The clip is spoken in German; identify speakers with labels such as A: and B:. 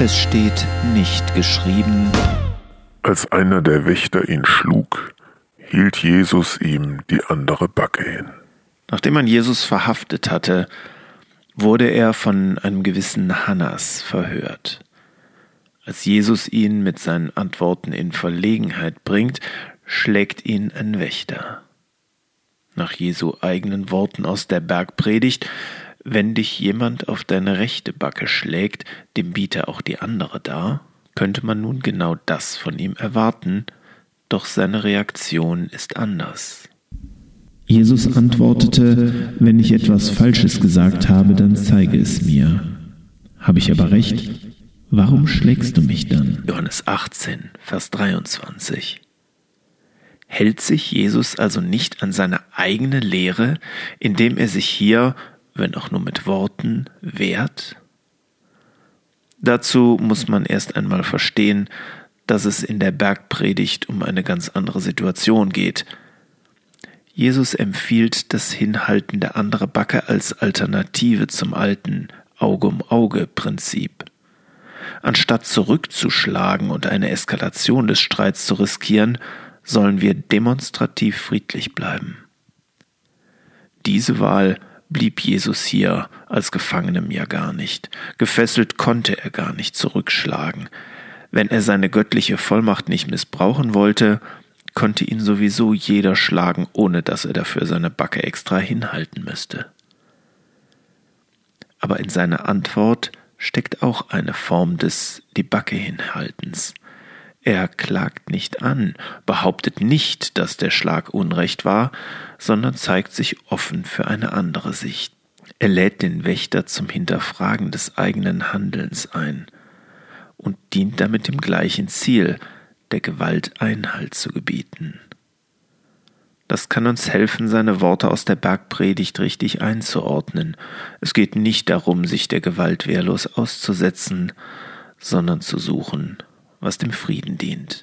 A: Es steht nicht geschrieben.
B: Als einer der Wächter ihn schlug, hielt Jesus ihm die andere Backe hin.
A: Nachdem man Jesus verhaftet hatte, wurde er von einem gewissen Hannas verhört. Als Jesus ihn mit seinen Antworten in Verlegenheit bringt, schlägt ihn ein Wächter. Nach Jesu eigenen Worten aus der Bergpredigt, wenn dich jemand auf deine rechte Backe schlägt, dem biete auch die andere dar, könnte man nun genau das von ihm erwarten, doch seine Reaktion ist anders.
C: Jesus antwortete, wenn ich etwas Falsches gesagt habe, dann zeige es mir. Habe ich aber recht, warum schlägst du mich dann?
A: Johannes 18, Vers 23. Hält sich Jesus also nicht an seine eigene Lehre, indem er sich hier, wenn auch nur mit Worten, wehrt? Dazu muss man erst einmal verstehen, dass es in der Bergpredigt um eine ganz andere Situation geht – Jesus empfiehlt das Hinhalten der anderen Backe als Alternative zum alten Auge-um-Auge-Prinzip. Anstatt zurückzuschlagen und eine Eskalation des Streits zu riskieren, sollen wir demonstrativ friedlich bleiben. Diese Wahl blieb Jesus hier als Gefangenem ja gar nicht. Gefesselt konnte er gar nicht zurückschlagen. Wenn er seine göttliche Vollmacht nicht missbrauchen wollte, konnte ihn sowieso jeder schlagen, ohne dass er dafür seine Backe extra hinhalten müsste. Aber in seiner Antwort steckt auch eine Form des die Backe hinhaltens. Er klagt nicht an, behauptet nicht, dass der Schlag Unrecht war, sondern zeigt sich offen für eine andere Sicht. Er lädt den Wächter zum Hinterfragen des eigenen Handelns ein und dient damit dem gleichen Ziel, der Gewalt Einhalt zu gebieten. Das kann uns helfen, seine Worte aus der Bergpredigt richtig einzuordnen. Es geht nicht darum, sich der Gewalt wehrlos auszusetzen, sondern zu suchen, was dem Frieden dient.